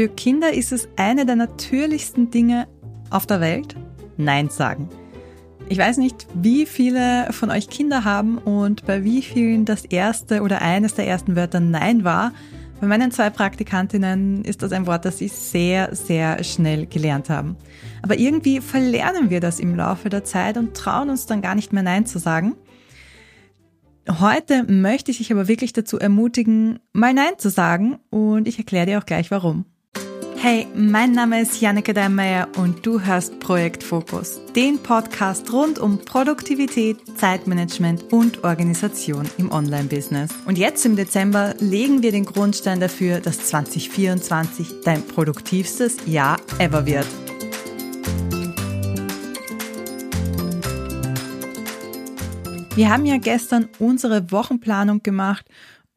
Für Kinder ist es eine der natürlichsten Dinge auf der Welt, Nein sagen. Ich weiß nicht, wie viele von euch Kinder haben und bei wie vielen das erste oder eines der ersten Wörter Nein war. Bei meinen zwei Praktikantinnen ist das ein Wort, das sie sehr, sehr schnell gelernt haben. Aber irgendwie verlernen wir das im Laufe der Zeit und trauen uns dann gar nicht mehr Nein zu sagen. Heute möchte ich dich aber wirklich dazu ermutigen, mal Nein zu sagen und ich erkläre dir auch gleich warum. Hey, mein Name ist Janneke Deinmeier und du hörst Projekt Fokus, den Podcast rund um Produktivität, Zeitmanagement und Organisation im Online-Business. Und jetzt im Dezember legen wir den Grundstein dafür, dass 2024 dein produktivstes Jahr ever wird. Wir haben ja gestern unsere Wochenplanung gemacht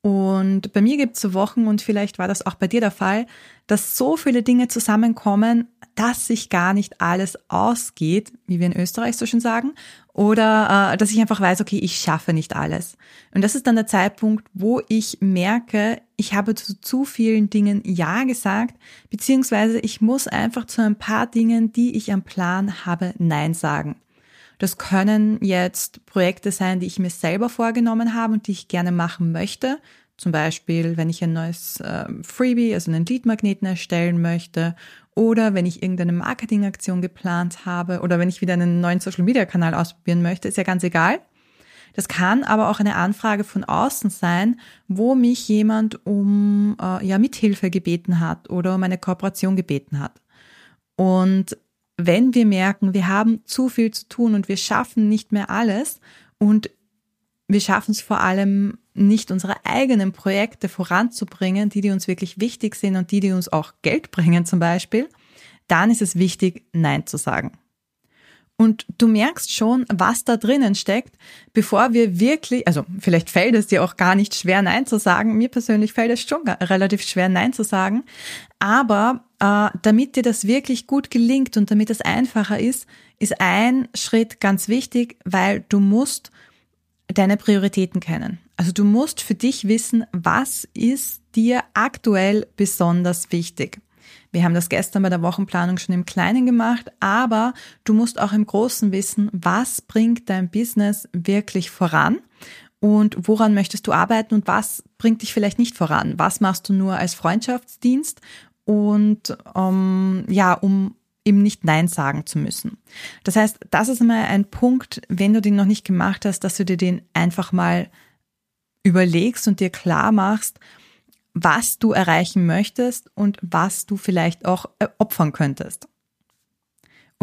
und bei mir gibt es so Wochen und vielleicht war das auch bei dir der Fall, dass so viele Dinge zusammenkommen, dass sich gar nicht alles ausgeht, wie wir in Österreich so schön sagen, oder äh, dass ich einfach weiß, okay, ich schaffe nicht alles. Und das ist dann der Zeitpunkt, wo ich merke, ich habe zu zu vielen Dingen Ja gesagt, beziehungsweise ich muss einfach zu ein paar Dingen, die ich am Plan habe, Nein sagen. Das können jetzt Projekte sein, die ich mir selber vorgenommen habe und die ich gerne machen möchte. Zum Beispiel, wenn ich ein neues äh, Freebie, also einen Lead-Magneten erstellen möchte oder wenn ich irgendeine Marketingaktion geplant habe oder wenn ich wieder einen neuen Social-Media-Kanal ausprobieren möchte, ist ja ganz egal. Das kann aber auch eine Anfrage von außen sein, wo mich jemand um äh, ja Mithilfe gebeten hat oder um eine Kooperation gebeten hat. Und wenn wir merken, wir haben zu viel zu tun und wir schaffen nicht mehr alles und wir schaffen es vor allem nicht, unsere eigenen Projekte voranzubringen, die, die uns wirklich wichtig sind und die, die uns auch Geld bringen zum Beispiel, dann ist es wichtig, Nein zu sagen. Und du merkst schon, was da drinnen steckt, bevor wir wirklich, also vielleicht fällt es dir auch gar nicht schwer, Nein zu sagen. Mir persönlich fällt es schon relativ schwer, Nein zu sagen. Aber äh, damit dir das wirklich gut gelingt und damit es einfacher ist, ist ein Schritt ganz wichtig, weil du musst deine Prioritäten kennen. Also du musst für dich wissen, was ist dir aktuell besonders wichtig. Wir haben das gestern bei der Wochenplanung schon im Kleinen gemacht, aber du musst auch im Großen wissen, was bringt dein Business wirklich voran und woran möchtest du arbeiten und was bringt dich vielleicht nicht voran? Was machst du nur als Freundschaftsdienst und um, ja, um eben nicht Nein sagen zu müssen. Das heißt, das ist immer ein Punkt, wenn du den noch nicht gemacht hast, dass du dir den einfach mal überlegst und dir klar machst, was du erreichen möchtest und was du vielleicht auch opfern könntest.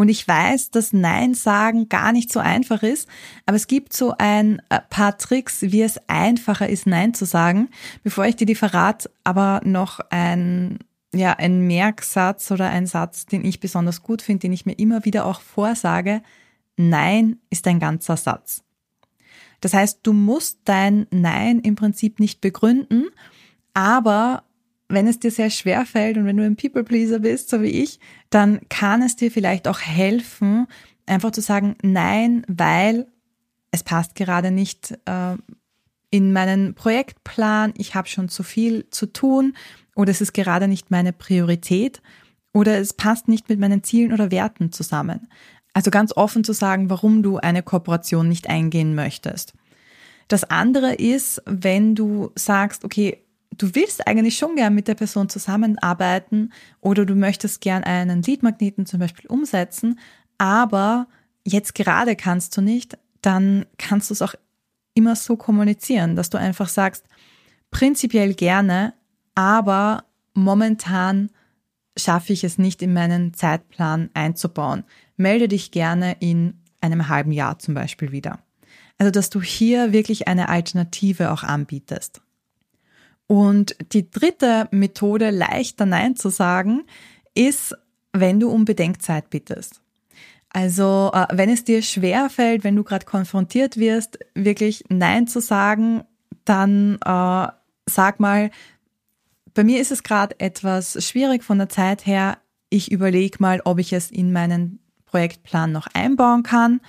Und ich weiß, dass Nein sagen gar nicht so einfach ist, aber es gibt so ein äh, paar Tricks, wie es einfacher ist, Nein zu sagen. Bevor ich dir die verrate, aber noch ein ja, ein Merksatz oder ein Satz, den ich besonders gut finde, den ich mir immer wieder auch vorsage. Nein ist ein ganzer Satz. Das heißt, du musst dein Nein im Prinzip nicht begründen, aber wenn es dir sehr schwer fällt und wenn du ein People-Pleaser bist, so wie ich, dann kann es dir vielleicht auch helfen, einfach zu sagen Nein, weil es passt gerade nicht äh, in meinen Projektplan, ich habe schon zu viel zu tun oder es ist gerade nicht meine Priorität oder es passt nicht mit meinen Zielen oder Werten zusammen. Also ganz offen zu sagen, warum du eine Kooperation nicht eingehen möchtest. Das andere ist, wenn du sagst, okay, du willst eigentlich schon gern mit der Person zusammenarbeiten oder du möchtest gern einen Leadmagneten zum Beispiel umsetzen, aber jetzt gerade kannst du nicht, dann kannst du es auch immer so kommunizieren, dass du einfach sagst, prinzipiell gerne, aber momentan schaffe ich es nicht in meinen Zeitplan einzubauen. Melde dich gerne in einem halben Jahr zum Beispiel wieder. Also, dass du hier wirklich eine Alternative auch anbietest. Und die dritte Methode, leichter Nein zu sagen, ist, wenn du um Bedenkzeit bittest. Also, äh, wenn es dir schwer fällt, wenn du gerade konfrontiert wirst, wirklich Nein zu sagen, dann äh, sag mal, bei mir ist es gerade etwas schwierig von der Zeit her. Ich überlege mal, ob ich es in meinen Projektplan noch einbauen kann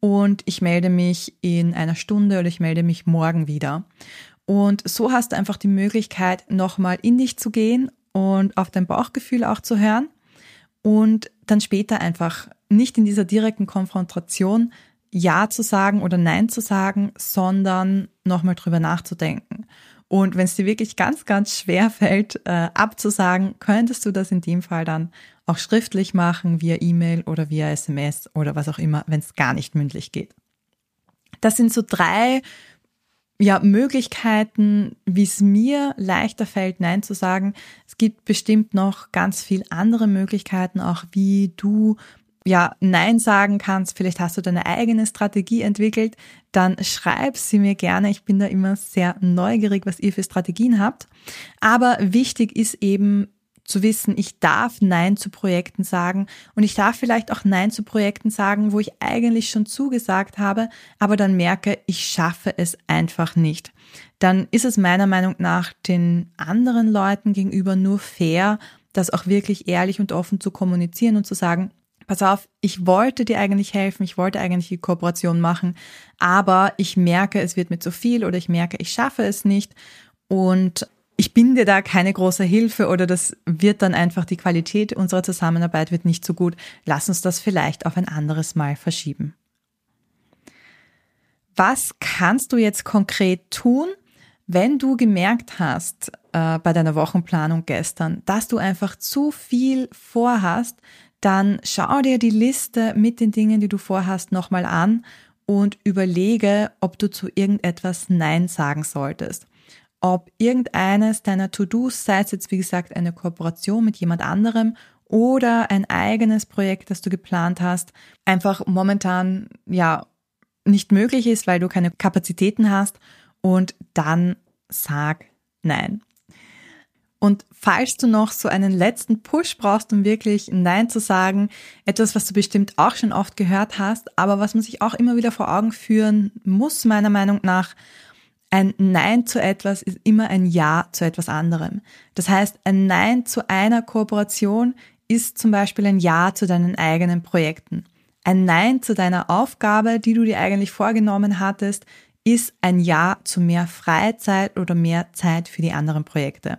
und ich melde mich in einer Stunde oder ich melde mich morgen wieder. Und so hast du einfach die Möglichkeit, nochmal in dich zu gehen und auf dein Bauchgefühl auch zu hören und dann später einfach nicht in dieser direkten Konfrontation Ja zu sagen oder Nein zu sagen, sondern nochmal drüber nachzudenken. Und wenn es dir wirklich ganz, ganz schwer fällt, äh, abzusagen, könntest du das in dem Fall dann auch schriftlich machen, via E-Mail oder via SMS oder was auch immer, wenn es gar nicht mündlich geht. Das sind so drei ja, Möglichkeiten, wie es mir leichter fällt, Nein zu sagen. Es gibt bestimmt noch ganz viel andere Möglichkeiten, auch wie du ja, Nein sagen kannst, vielleicht hast du deine eigene Strategie entwickelt, dann schreib sie mir gerne. Ich bin da immer sehr neugierig, was ihr für Strategien habt. Aber wichtig ist eben zu wissen, ich darf Nein zu Projekten sagen und ich darf vielleicht auch Nein zu Projekten sagen, wo ich eigentlich schon zugesagt habe, aber dann merke, ich schaffe es einfach nicht. Dann ist es meiner Meinung nach den anderen Leuten gegenüber nur fair, das auch wirklich ehrlich und offen zu kommunizieren und zu sagen, pass auf, ich wollte dir eigentlich helfen, ich wollte eigentlich die Kooperation machen, aber ich merke, es wird mir zu viel oder ich merke, ich schaffe es nicht und ich bin dir da keine große Hilfe oder das wird dann einfach die Qualität unserer Zusammenarbeit wird nicht so gut. Lass uns das vielleicht auf ein anderes Mal verschieben. Was kannst du jetzt konkret tun, wenn du gemerkt hast äh, bei deiner Wochenplanung gestern, dass du einfach zu viel vorhast, dann schau dir die Liste mit den Dingen, die du vorhast, nochmal an und überlege, ob du zu irgendetwas Nein sagen solltest. Ob irgendeines deiner To-Dos, sei es jetzt wie gesagt eine Kooperation mit jemand anderem oder ein eigenes Projekt, das du geplant hast, einfach momentan ja nicht möglich ist, weil du keine Kapazitäten hast und dann sag Nein. Und falls du noch so einen letzten Push brauchst, um wirklich Nein zu sagen, etwas, was du bestimmt auch schon oft gehört hast, aber was man sich auch immer wieder vor Augen führen muss, meiner Meinung nach, ein Nein zu etwas ist immer ein Ja zu etwas anderem. Das heißt, ein Nein zu einer Kooperation ist zum Beispiel ein Ja zu deinen eigenen Projekten. Ein Nein zu deiner Aufgabe, die du dir eigentlich vorgenommen hattest, ist ein Ja zu mehr Freizeit oder mehr Zeit für die anderen Projekte.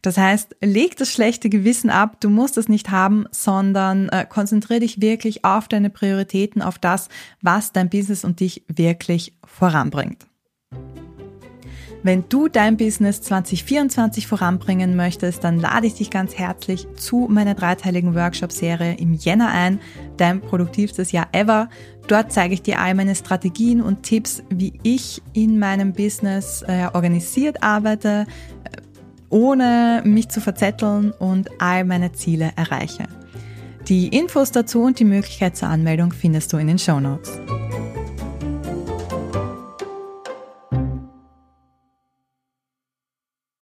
Das heißt, leg das schlechte Gewissen ab, du musst es nicht haben, sondern äh, konzentriere dich wirklich auf deine Prioritäten, auf das, was dein Business und dich wirklich voranbringt. Wenn du dein Business 2024 voranbringen möchtest, dann lade ich dich ganz herzlich zu meiner dreiteiligen Workshop-Serie im Jänner ein, dein produktivstes Jahr ever. Dort zeige ich dir all meine Strategien und Tipps, wie ich in meinem Business äh, organisiert arbeite, äh, ohne mich zu verzetteln und all meine Ziele erreiche. Die Infos dazu und die Möglichkeit zur Anmeldung findest du in den Show Notes.